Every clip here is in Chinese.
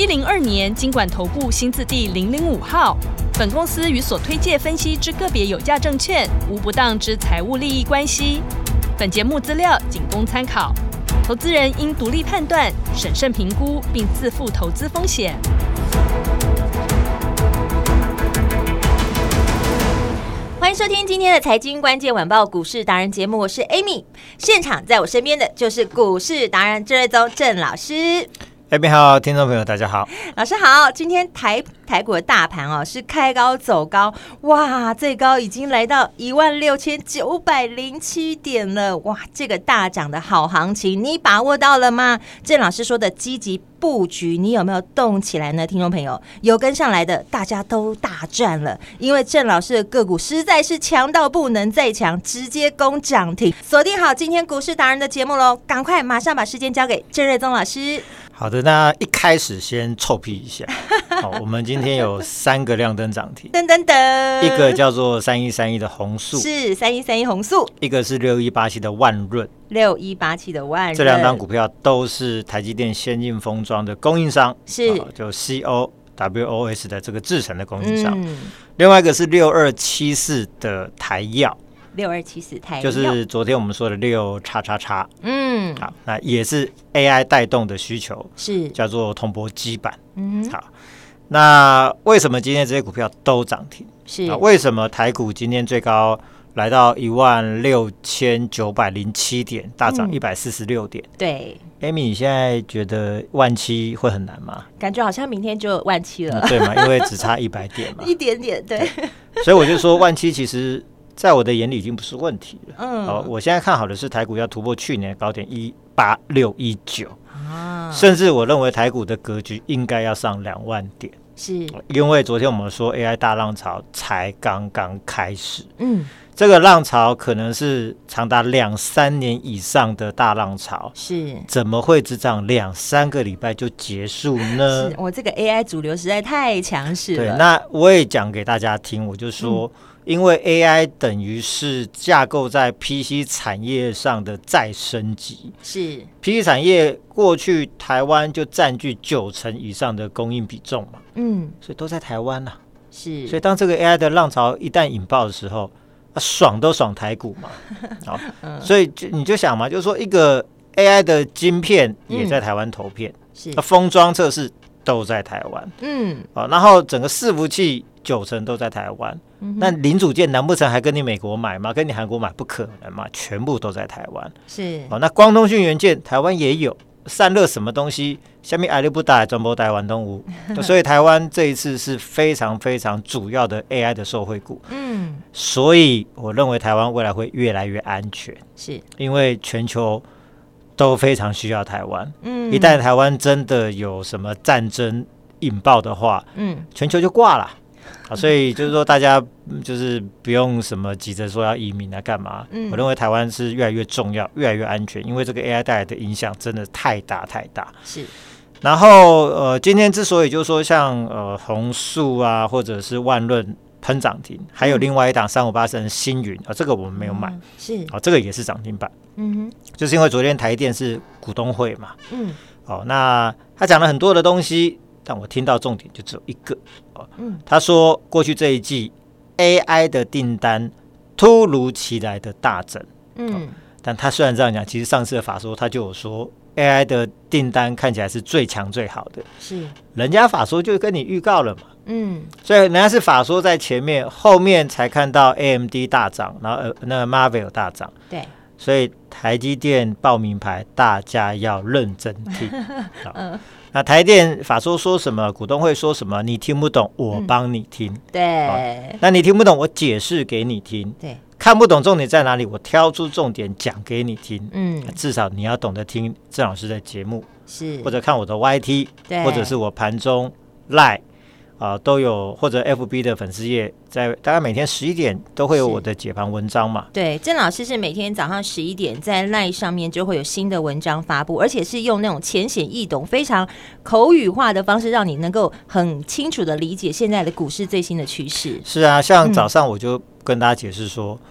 一零二年金管投顾新字第零零五号。本公司与所推介分析之个别有价证券无不当之财务利益关系。本节目资料仅供参考，投资人应独立判断、审慎评估，并自负投资风险。欢迎收听今天的财经关键晚报股市达人节目，我是 Amy，现场在我身边的就是股市达人郑瑞宗郑老师。哎，你好，听众朋友，大家好，老师好。今天台台股的大盘哦，是开高走高，哇，最高已经来到一万六千九百零七点了，哇，这个大涨的好行情，你把握到了吗？郑老师说的积极布局，你有没有动起来呢？听众朋友，有跟上来的，大家都大赚了，因为郑老师的个股实在是强到不能再强，直接攻涨停。锁定好今天股市达人的节目喽，赶快马上把时间交给郑瑞宗老师。好的，那一开始先臭屁一下。好，我们今天有三个亮灯涨停，噔噔噔，一个叫做三一三一的红素，是三一三一红素，一个是六一八七的万润，六一八七的万润，这两档股票都是台积电先进封装的供应商，是就 C O W O S 的这个制成的供应商。嗯、另外一个是六二七四的台燿。六二七四台就是昨天我们说的六叉叉叉，嗯，好，那也是 AI 带动的需求，是。叫做铜箔基板，嗯，好，那为什么今天这些股票都涨停？是。啊，为什么台股今天最高来到一万六千九百零七点，大涨一百四十六点？对，Amy，你现在觉得万七会很难吗？感觉好像明天就万七了，对吗？因为只差一百点嘛，一点点，对，所以我就说万七其实。在我的眼里已经不是问题了。嗯，好，我现在看好的是台股要突破去年的高点一八六一九啊，甚至我认为台股的格局应该要上两万点。是，因为昨天我们说 AI 大浪潮才刚刚开始。嗯，这个浪潮可能是长达两三年以上的大浪潮。是，怎么会只涨两三个礼拜就结束呢？我这个 AI 主流实在太强势了。对，那我也讲给大家听，我就说。嗯因为 AI 等于是架构在 PC 产业上的再升级，是。PC 产业过去台湾就占据九成以上的供应比重嘛，嗯，所以都在台湾呐、啊，是，所以当这个 AI 的浪潮一旦引爆的时候，啊，爽都爽台股嘛，好，所以就你就想嘛，就是说一个 AI 的晶片也在台湾投片，是，封装测试都在台湾，嗯，好，然后整个伺服器。九成都在台湾，那零组件难不成还跟你美国买吗？跟你韩国买不可能嘛？全部都在台湾。是哦，那光通讯元件台湾也有，散热什么东西，下面爱立不打转播台湾东吴，所以台湾这一次是非常非常主要的 AI 的受惠股。嗯，所以我认为台湾未来会越来越安全，是因为全球都非常需要台湾。嗯，一旦台湾真的有什么战争引爆的话，嗯，全球就挂了。啊，所以就是说，大家就是不用什么急着说要移民啊，干嘛？嗯，我认为台湾是越来越重要，越来越安全，因为这个 AI 带来的影响真的太大太大。是，然后呃，今天之所以就是说像呃红树啊，或者是万润喷涨停，还有另外一档三五八三的星云啊，这个我们没有买，嗯、是啊，这个也是涨停板。嗯哼，就是因为昨天台电是股东会嘛，嗯，哦，那他讲了很多的东西。但我听到重点就只有一个。哦，嗯，他说过去这一季 AI 的订单突如其来的大增，嗯，但他虽然这样讲，其实上次的法说他就有说 AI 的订单看起来是最强最好的，是，人家法说就跟你预告了嘛，嗯，所以人家是法说在前面，后面才看到 AMD 大涨，然后呃那个 Marvell 大涨，对，所以台积电报名牌，大家要认真听，嗯。那台电法说说什么？股东会说什么？你听不懂，我帮你听。嗯、对、哦，那你听不懂，我解释给你听。对，看不懂重点在哪里？我挑出重点讲给你听。嗯，至少你要懂得听郑老师的节目，是或者看我的 YT，对或者是我盘中 Live 啊、呃，都有或者 FB 的粉丝页，在大概每天十一点都会有我的解盘文章嘛。对，郑老师是每天早上十一点在 LINE 上面就会有新的文章发布，而且是用那种浅显易懂、非常口语化的方式，让你能够很清楚的理解现在的股市最新的趋势。是啊，像早上我就跟大家解释说，嗯、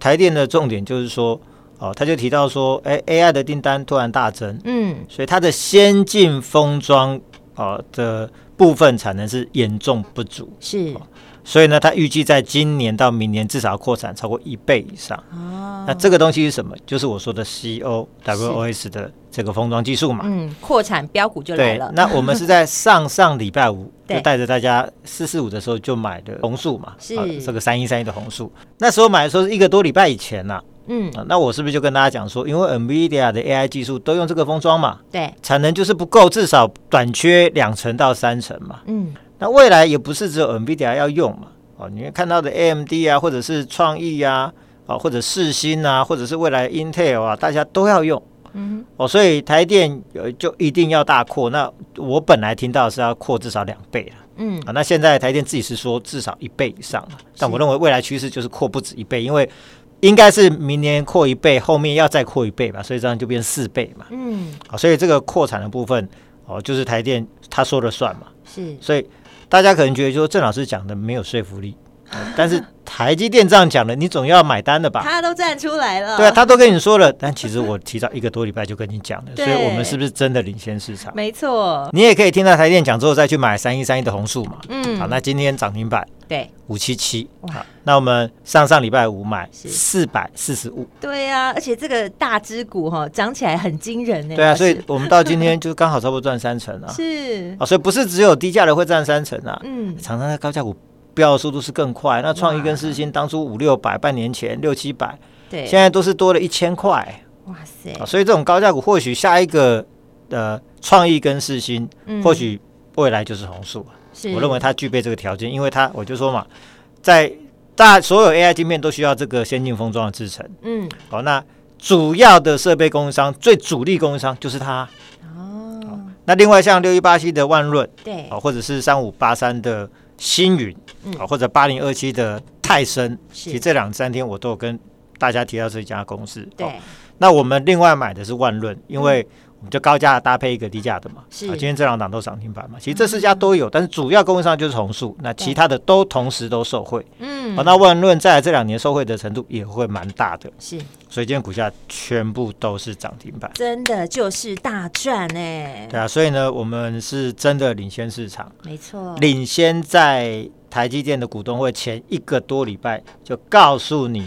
台电的重点就是说，哦，他就提到说，哎，AI 的订单突然大增，嗯，所以它的先进封装哦的。部分产能是严重不足，是，所以呢，它预计在今年到明年至少要扩产超过一倍以上。哦，那这个东西是什么？就是我说的 CoWoS 的这个封装技术嘛。嗯，扩产标股就来了。那我们是在上上礼拜五 就带着大家四四五的时候就买的红树嘛，是这个三一三一的红树。那时候买的时候是一个多礼拜以前呐、啊。嗯、啊，那我是不是就跟大家讲说，因为 NVIDIA 的 AI 技术都用这个封装嘛，对，产能就是不够，至少短缺两成到三成嘛。嗯，那未来也不是只有 NVIDIA 要用嘛，哦、啊，你看到的 AMD 啊，或者是创意啊，啊，或者世芯啊，或者是未来 Intel 啊，大家都要用。嗯，哦，所以台电呃就一定要大扩。那我本来听到是要扩至少两倍了。嗯，啊，那现在台电自己是说至少一倍以上了，但我认为未来趋势就是扩不止一倍，因为。应该是明年扩一倍，后面要再扩一倍吧，所以这样就变四倍嘛。嗯，好，所以这个扩产的部分哦，就是台电他说了算嘛。是，所以大家可能觉得说郑老师讲的没有说服力，但是台积电这样讲的，你总要买单的吧？他都站出来了，对啊，他都跟你说了，但其实我提早一个多礼拜就跟你讲了，所以我们是不是真的领先市场？没错，你也可以听到台电讲之后再去买三一三一的红树嘛。嗯，好，那今天涨停板。对，五七七，好，那我们上上礼拜五买四百四十五，对呀、啊，而且这个大只股哈涨起来很惊人呢。对啊，所以我们到今天就刚好差不多赚三成啊。是啊，所以不是只有低价的会赚三成啊，嗯，常常在高价股飙的速度是更快。那创意跟世星当初五六百，半年前六七百，对，现在都是多了一千块。哇塞，所以这种高价股或许下一个的创意跟世芯，嗯、或许未来就是红树。我认为它具备这个条件，因为它我就说嘛，在大所有 AI 晶片都需要这个先进封装的制成。嗯，好，那主要的设备供应商、最主力供应商就是它。哦，那另外像六一八七的万润，对，哦，或者是三五八三的星云，啊，或者八零二七的泰森，其实这两三天我都有跟大家提到这家公司。对，那我们另外买的是万润，因为。我们就高价搭配一个低价的嘛，是啊，今天这两档都涨停板嘛。其实这四家都有，但是主要供应商就是红树，那其他的都同时都受惠。嗯，好，那万润在这两年受惠的程度也会蛮大的。是，所以今天股价全部都是涨停板，真的就是大赚哎。对啊，所以呢，我们是真的领先市场，没错，领先在台积电的股东会前一个多礼拜就告诉你。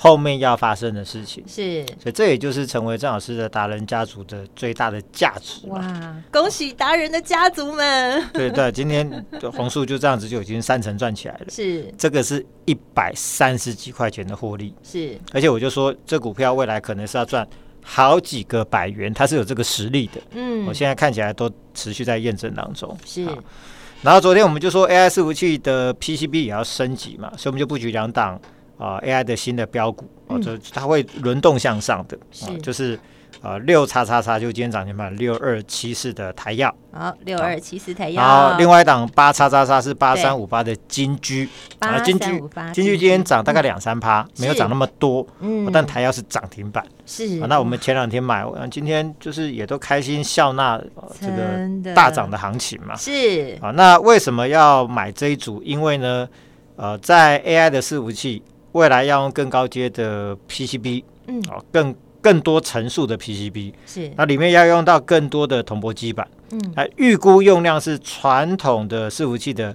后面要发生的事情是，所以这也就是成为郑老师的达人家族的最大的价值。哇，恭喜达人的家族们！对对，今天红树就这样子就已经三成赚起来了。是，这个是一百三十几块钱的获利。是，而且我就说，这股票未来可能是要赚好几个百元，它是有这个实力的。嗯，我现在看起来都持续在验证当中。是，然后昨天我们就说 AI 伺服器的 PCB 也要升级嘛，所以我们就布局两档。啊，AI 的新的标股，哦，就它会轮动向上的，啊，就是啊，六叉叉叉，就今天涨停板六二七四的台药，好，六二七四台燿，好，另外一档八叉叉叉是八三五八的金居，啊，金居，金居今天涨大概两三趴，没有涨那么多，嗯，但台药是涨停板，是，那我们前两天买，今天就是也都开心笑纳这个大涨的行情嘛，是，啊，那为什么要买这一组？因为呢，呃，在 AI 的伺服器。未来要用更高阶的 PCB，嗯，哦，更更多层数的 PCB，是，那里面要用到更多的铜箔基板，嗯，那预估用量是传统的伺服器的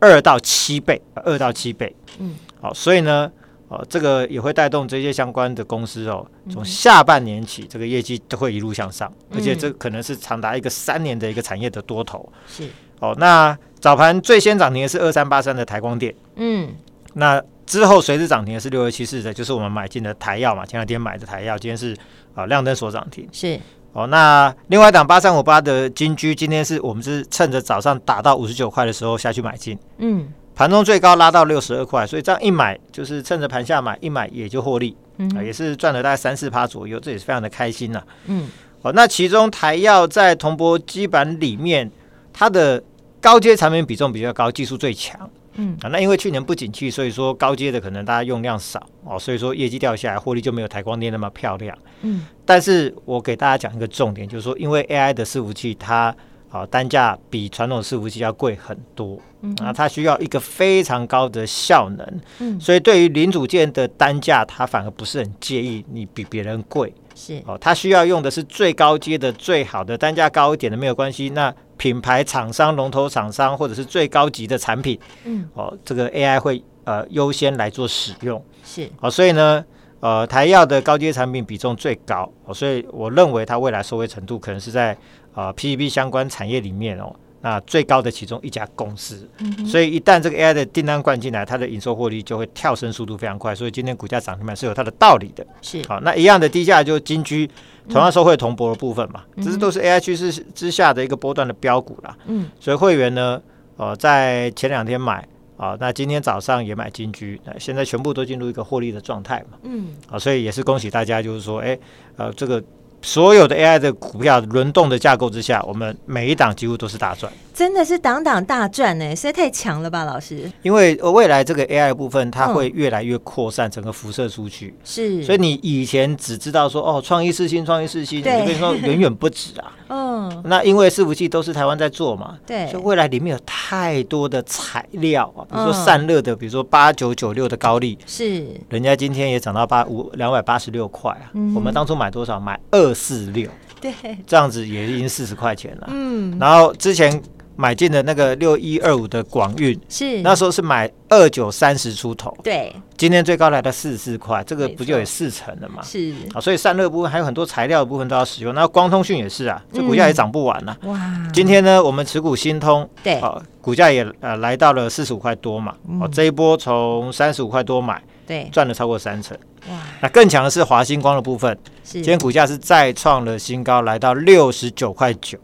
二到七倍，二到七倍，嗯，好，所以呢，哦，这个也会带动这些相关的公司哦，从下半年起，这个业绩都会一路向上，而且这可能是长达一个三年的一个产业的多头，是，哦，那早盘最先涨停的是二三八三的台光电，嗯，那。之后随之涨停的是六二七四的，就是我们买进的台药嘛，前两天买的台药，今天是啊亮灯所涨停。是。哦，那另外一档八三五八的金居，今天是我们是趁着早上打到五十九块的时候下去买进，嗯，盘中最高拉到六十二块，所以这样一买就是趁着盘下买，一买也就获利，嗯，也是赚了大概三四趴左右，这也是非常的开心呐、啊，嗯，哦，那其中台药在铜箔基板里面，它的高阶产品比重比较高，技术最强。嗯啊，那因为去年不景气，所以说高阶的可能大家用量少哦，所以说业绩掉下来，获利就没有台光电那么漂亮。嗯，但是我给大家讲一个重点，就是说，因为 AI 的伺服器它啊单价比传统伺服器要贵很多，嗯，啊，它需要一个非常高的效能，嗯，所以对于零组件的单价，它反而不是很介意你比别人贵，是。哦，它需要用的是最高阶的、最好的单价高一点的没有关系，那。品牌厂商、龙头厂商，或者是最高级的产品，嗯，哦，这个 AI 会呃优先来做使用，是，哦，所以呢，呃，台药的高阶产品比重最高，哦，所以我认为它未来收费程度可能是在呃 PCB 相关产业里面哦。那最高的其中一家公司，嗯、所以一旦这个 AI 的订单灌进来，它的营收获利就会跳升速度非常快，所以今天股价涨停板是有它的道理的。是好，那一样的低价就金居，同样受惠铜箔的部分嘛，这、嗯、是都是 AI 趋势之下的一个波段的标股啦。嗯，所以会员呢，呃，在前两天买啊，那今天早上也买金居，那现在全部都进入一个获利的状态嘛。嗯，啊，所以也是恭喜大家，就是说，哎，呃，这个。所有的 AI 的股票轮动的架构之下，我们每一档几乎都是大赚，真的是档档大赚呢，实在太强了吧，老师？因为未来这个 AI 的部分，它会越来越扩散，整个辐射出去。是，所以你以前只知道说哦，创意四星，创意四星，对，我跟你说远远不止啊。嗯，那因为伺服器都是台湾在做嘛，对，所以未来里面有太多的材料啊，比如说散热的，比如说八九九六的高丽，是，人家今天也涨到八五两百八十六块啊，我们当初买多少？买二。四六，对，这样子也已经四十块钱了。嗯，然后之前买进的那个六一二五的广运，是那时候是买二九三十出头，对，今天最高来到四十四块，这个不就有四成了吗？是啊，所以散热部分还有很多材料的部分都要使用。那光通讯也是啊，这股价也涨不完了。哇，今天呢，我们持股新通，对，股价也呃来到了四十五块多嘛。哦，这一波从三十五块多买。对，赚了超过三成。哇，那更强的是华星光的部分，是今天股价是再创了新高，来到六十九块九，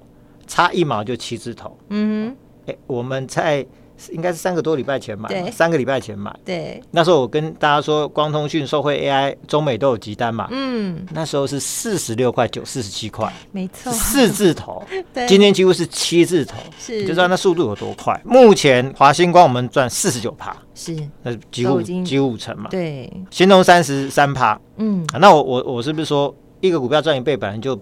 差一毛就七字头。嗯哼，哎，我们在。应该是三个多礼拜前买，三个礼拜前买。对，那时候我跟大家说，光通讯、受惠 AI、中美都有集单嘛。嗯，那时候是四十六块九，四十七块，没错，四字头。对，今天几乎是七字头，是，就知道那速度有多快。目前华星光我们赚四十九趴，是，那几乎几乎五成嘛。对，新通三十三趴。嗯，那我我我是不是说一个股票赚一倍本来就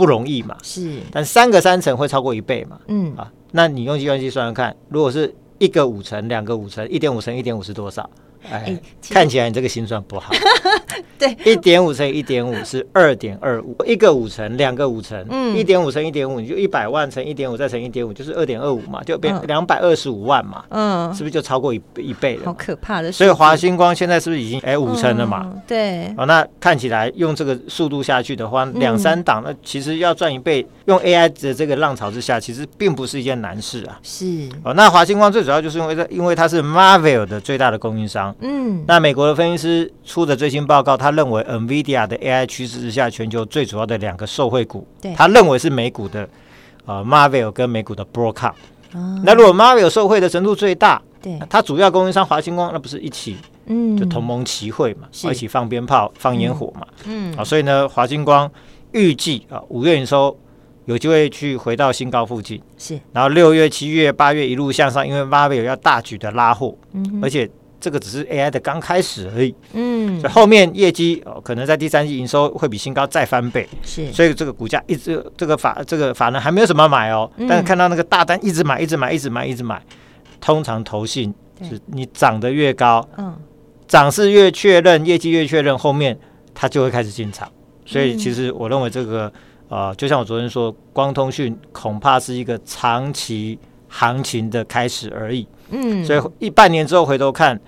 不容易嘛？是，但三个三成会超过一倍嘛？嗯啊，那你用计算机算算看，如果是。一个五成，两个五成，一点五成，一点五是多少？哎，欸、看起来你这个心算不好。对，一点五乘以一点五是二点二五，一个五成，两个五成，嗯，一点五乘一点五，你就一百万乘一点五再乘一点五，就是二点二五嘛，就变两百二十五万嘛，嗯，是不是就超过一一倍了？好可怕的。所以华星光现在是不是已经哎五成了嘛？嗯、对。哦，那看起来用这个速度下去的话，两三档，那其实要赚一倍，用 AI 的这个浪潮之下，其实并不是一件难事啊。是。哦，那华星光最主要就是因为它，因为它是 Marvell 的最大的供应商。嗯。那美国的分析师出的最新报告，他认为 NVIDIA 的 AI 趋势之下，全球最主要的两个受惠股，对。他认为是美股的呃 Marvell 跟美股的 Broadcom。哦、那如果 Marvell 受惠的程度最大，对，它主要供应商华星光，那不是一起，嗯，就同盟齐会嘛，一起放鞭炮、放烟火嘛，嗯，啊，所以呢，华星光预计啊五月营收有机会去回到新高附近，是，然后六月、七月、八月一路向上，因为 Marvell 要大举的拉货，嗯，而且。这个只是 AI 的刚开始而已，嗯，所以后面业绩哦，可能在第三季营收会比新高再翻倍，是，所以这个股价一直这个法这个法人还没有什么买哦，嗯、但是看到那个大单一直买，一直买，一直买，一直买，通常投信是你涨得越高，嗯，涨势越确认，业绩越确认，后面它就会开始进场，所以其实我认为这个呃，就像我昨天说，光通讯恐怕是一个长期行情的开始而已。嗯，所以一半年之后回头看，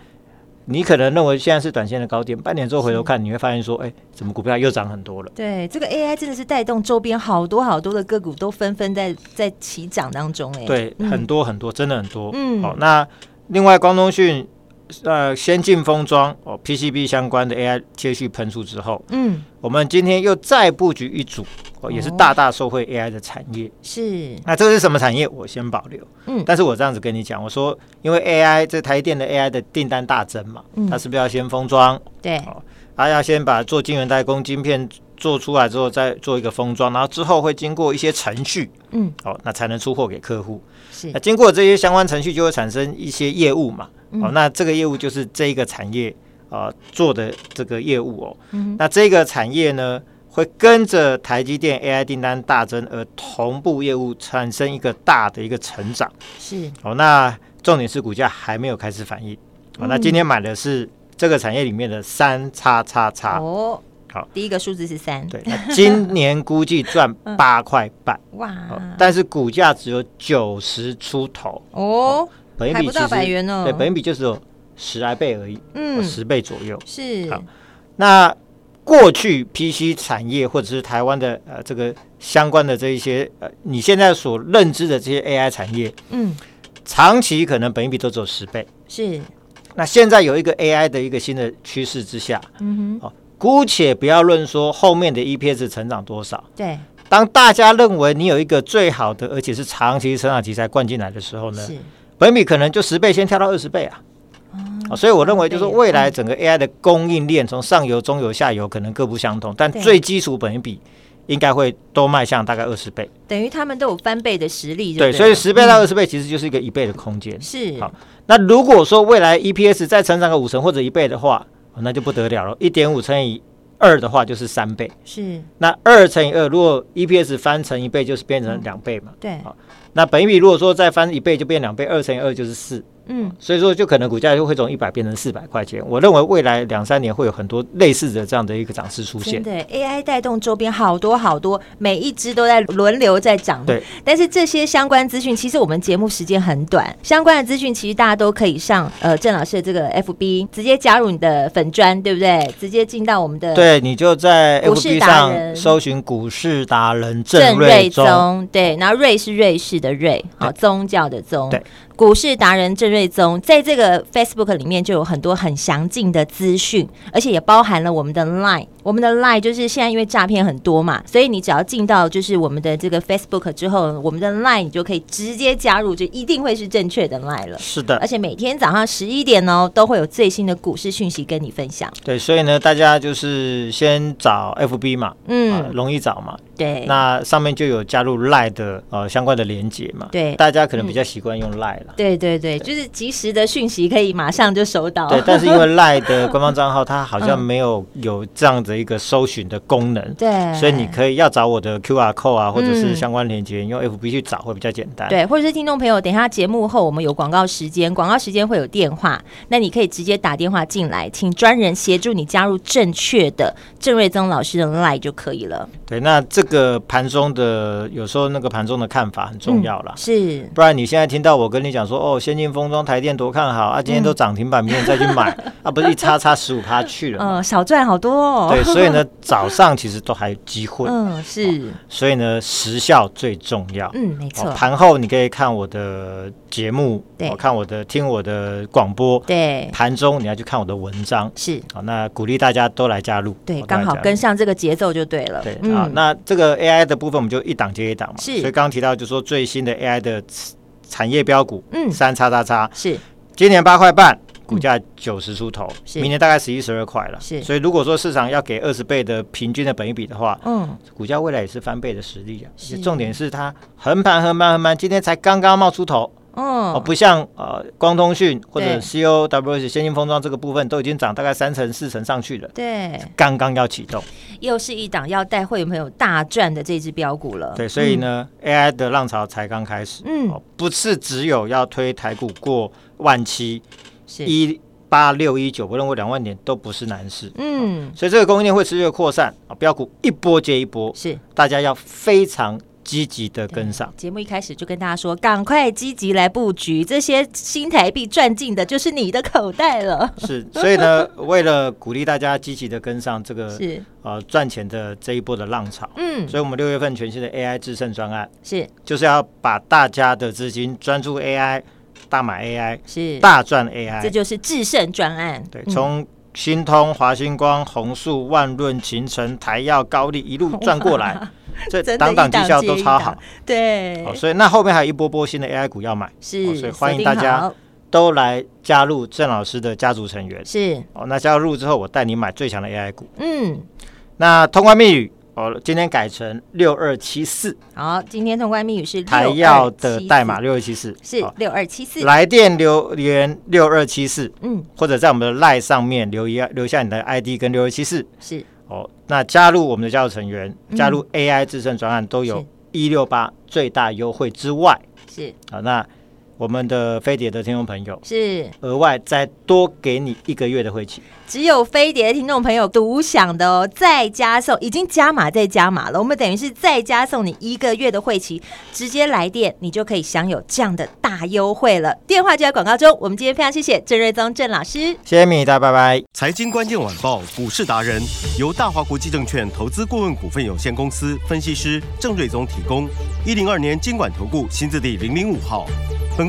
你可能认为现在是短线的高点，半年之后回头看，你会发现说，哎、欸，怎么股票又涨很多了？对，这个 AI 真的是带动周边好多好多的个股都纷纷在在起涨当中，哎，对，嗯、很多很多，真的很多。嗯，好，那另外光通讯，呃，先进封装哦，PCB 相关的 AI 接续喷出之后，嗯，我们今天又再布局一组。哦，也是大大受惠 AI 的产业。是，那这个是什么产业？我先保留。嗯，但是我这样子跟你讲，我说，因为 AI 这台电的 AI 的订单大增嘛，嗯，它是不是要先封装？对，哦，它要先把做晶圆代工晶片做出来之后再做一个封装，然后之后会经过一些程序，嗯，哦，那才能出货给客户。是，那经过这些相关程序，就会产生一些业务嘛。哦，那这个业务就是这一个产业啊、呃、做的这个业务哦。嗯，那这个产业呢，会跟着台积电 AI 订单大增而同步业务产生一个大的一个成长。是，哦，那重点是股价还没有开始反应。哦，那今天买的是这个产业里面的三叉叉叉。哦，好，第一个数字是三。对，那今年估计赚 八块半。哇，但是股价只有九十出头。哦。还不到百元哦，对，本益比就是有十来倍而已，嗯，十倍左右是。好，那过去 PC 产业或者是台湾的呃这个相关的这一些呃你现在所认知的这些 AI 产业，嗯，长期可能本益比都只有十倍，是。那现在有一个 AI 的一个新的趋势之下，嗯哼，哦，姑且不要论说后面的 EPS 成长多少，对，当大家认为你有一个最好的而且是长期成长题材灌进来的时候呢，是。本比可能就十倍，先跳到二十倍啊！哦，所以我认为就是未来整个 AI 的供应链，从上游、中游、下游可能各不相同，但最基础本一比应该会都迈向大概二十倍，等于他们都有翻倍的实力。对，所以十倍到二十倍其实就是一个一倍的空间。是好，那如果说未来 EPS 再成长个五成或者一倍的话，那就不得了了，一点五乘以二的话就是三倍。是，那二乘以二，如果 EPS 翻成一倍，就是变成两倍嘛？对，好。那本益比如果说再翻一倍就变两倍，二乘以二就是四。嗯，所以说就可能股价就会从一百变成四百块钱。我认为未来两三年会有很多类似的这样的一个涨势出现。对，AI 带动周边好多好多，每一只都在轮流在涨。对，但是这些相关资讯，其实我们节目时间很短，相关的资讯其实大家都可以上呃郑老师的这个 FB 直接加入你的粉专，对不对？直接进到我们的对，你就在 FB 上搜寻股市达人郑瑞宗，对，然后瑞是瑞士的瑞，好宗教的宗，对。股市达人郑瑞宗在这个 Facebook 里面就有很多很详尽的资讯，而且也包含了我们的 Line。我们的 Line 就是现在因为诈骗很多嘛，所以你只要进到就是我们的这个 Facebook 之后，我们的 Line 你就可以直接加入，就一定会是正确的 Line 了。是的，而且每天早上十一点哦，都会有最新的股市讯息跟你分享。对，所以呢，大家就是先找 FB 嘛，嗯、呃，容易找嘛。对，那上面就有加入 Line 的呃相关的连接嘛。对，大家可能比较习惯用 Line 了。对对对，就是及时的讯息可以马上就收到。对，但是因为 Line 的官方账号它好像没有有这样子。一个搜寻的功能，对，所以你可以要找我的 QR code 啊，或者是相关链接，嗯、用 FB 去找会比较简单。对，或者是听众朋友，等一下节目后我们有广告时间，广告时间会有电话，那你可以直接打电话进来，请专人协助你加入正确的郑瑞增老师的 LINE 就可以了。对，那这个盘中的有时候那个盘中的看法很重要了，嗯，是，不然你现在听到我跟你讲说哦，先进封装台电多看好啊，今天都涨停板，明天再去买，嗯、啊，不是一差差十五趴去了，嗯、呃，少赚好多哦。对。所以呢，早上其实都还有机会。嗯，是、哦。所以呢，时效最重要。嗯，没错。盘、哦、后你可以看我的节目，对、哦，看我的听我的广播。对。盘中你要去看我的文章。是。好、哦，那鼓励大家都来加入。对，刚好跟上这个节奏就对了。对。嗯、好，那这个 AI 的部分，我们就一档接一档嘛。是。所以刚刚提到，就是说最新的 AI 的产业标股，嗯，三叉叉叉是。今年八块半。股价九十出头，明年大概十一十二块了。是，所以如果说市场要给二十倍的平均的本益比的话，嗯，股价未来也是翻倍的实力啊。重点是它横盘横盘横盘，今天才刚刚冒出头，哦，不像呃光通讯或者 COWS 先进封装这个部分都已经涨大概三成四成上去了。对，刚刚要启动，又是一档要带会员朋友大赚的这只标股了。对，所以呢，AI 的浪潮才刚开始，嗯，不是只有要推台股过万七。一八六一九，我认为两万点都不是难事。嗯，所以这个供应链会持续的扩散啊，标股一波接一波，是大家要非常积极的跟上。节目一开始就跟大家说，赶快积极来布局，这些新台币赚进的就是你的口袋了。是，所以呢，为了鼓励大家积极的跟上这个是呃赚钱的这一波的浪潮，嗯，所以我们六月份全新的 AI 致胜专案是，就是要把大家的资金专注 AI。大买 AI 是大赚 AI，这就是致胜专案。对，从新通、华星光、宏树、万润、勤诚、台药、高丽一路赚过来，这档档绩效都超好。对，所以那后面还有一波波新的 AI 股要买，是，所以欢迎大家都来加入郑老师的家族成员。是，哦，那加入之后，我带你买最强的 AI 股。嗯。那通关密语哦，今天改成六二七四。好，今天通关密语是台药的代码六二七四，是六二七四。来电留言六二七四，嗯，或者在我们的 LINE 上面留言，留下你的 ID 跟六二七四。是哦，那加入我们的家族成员，加入 AI 自胜专案都有一六八最大优惠之外，是好那。我们的飞碟的听众朋友是额外再多给你一个月的会期，只有飞碟的听众朋友独享的哦，再加送已经加码再加码了，我们等于是再加送你一个月的会期，直接来电你就可以享有这样的大优惠了。电话就在广告中，我们今天非常谢谢郑瑞宗郑老师，谢谢米大，拜拜。财经关键晚报股市达人由大华国际证券投资顾问股份有限公司分析师郑瑞宗提供，一零二年经管投顾新字第零零五号。本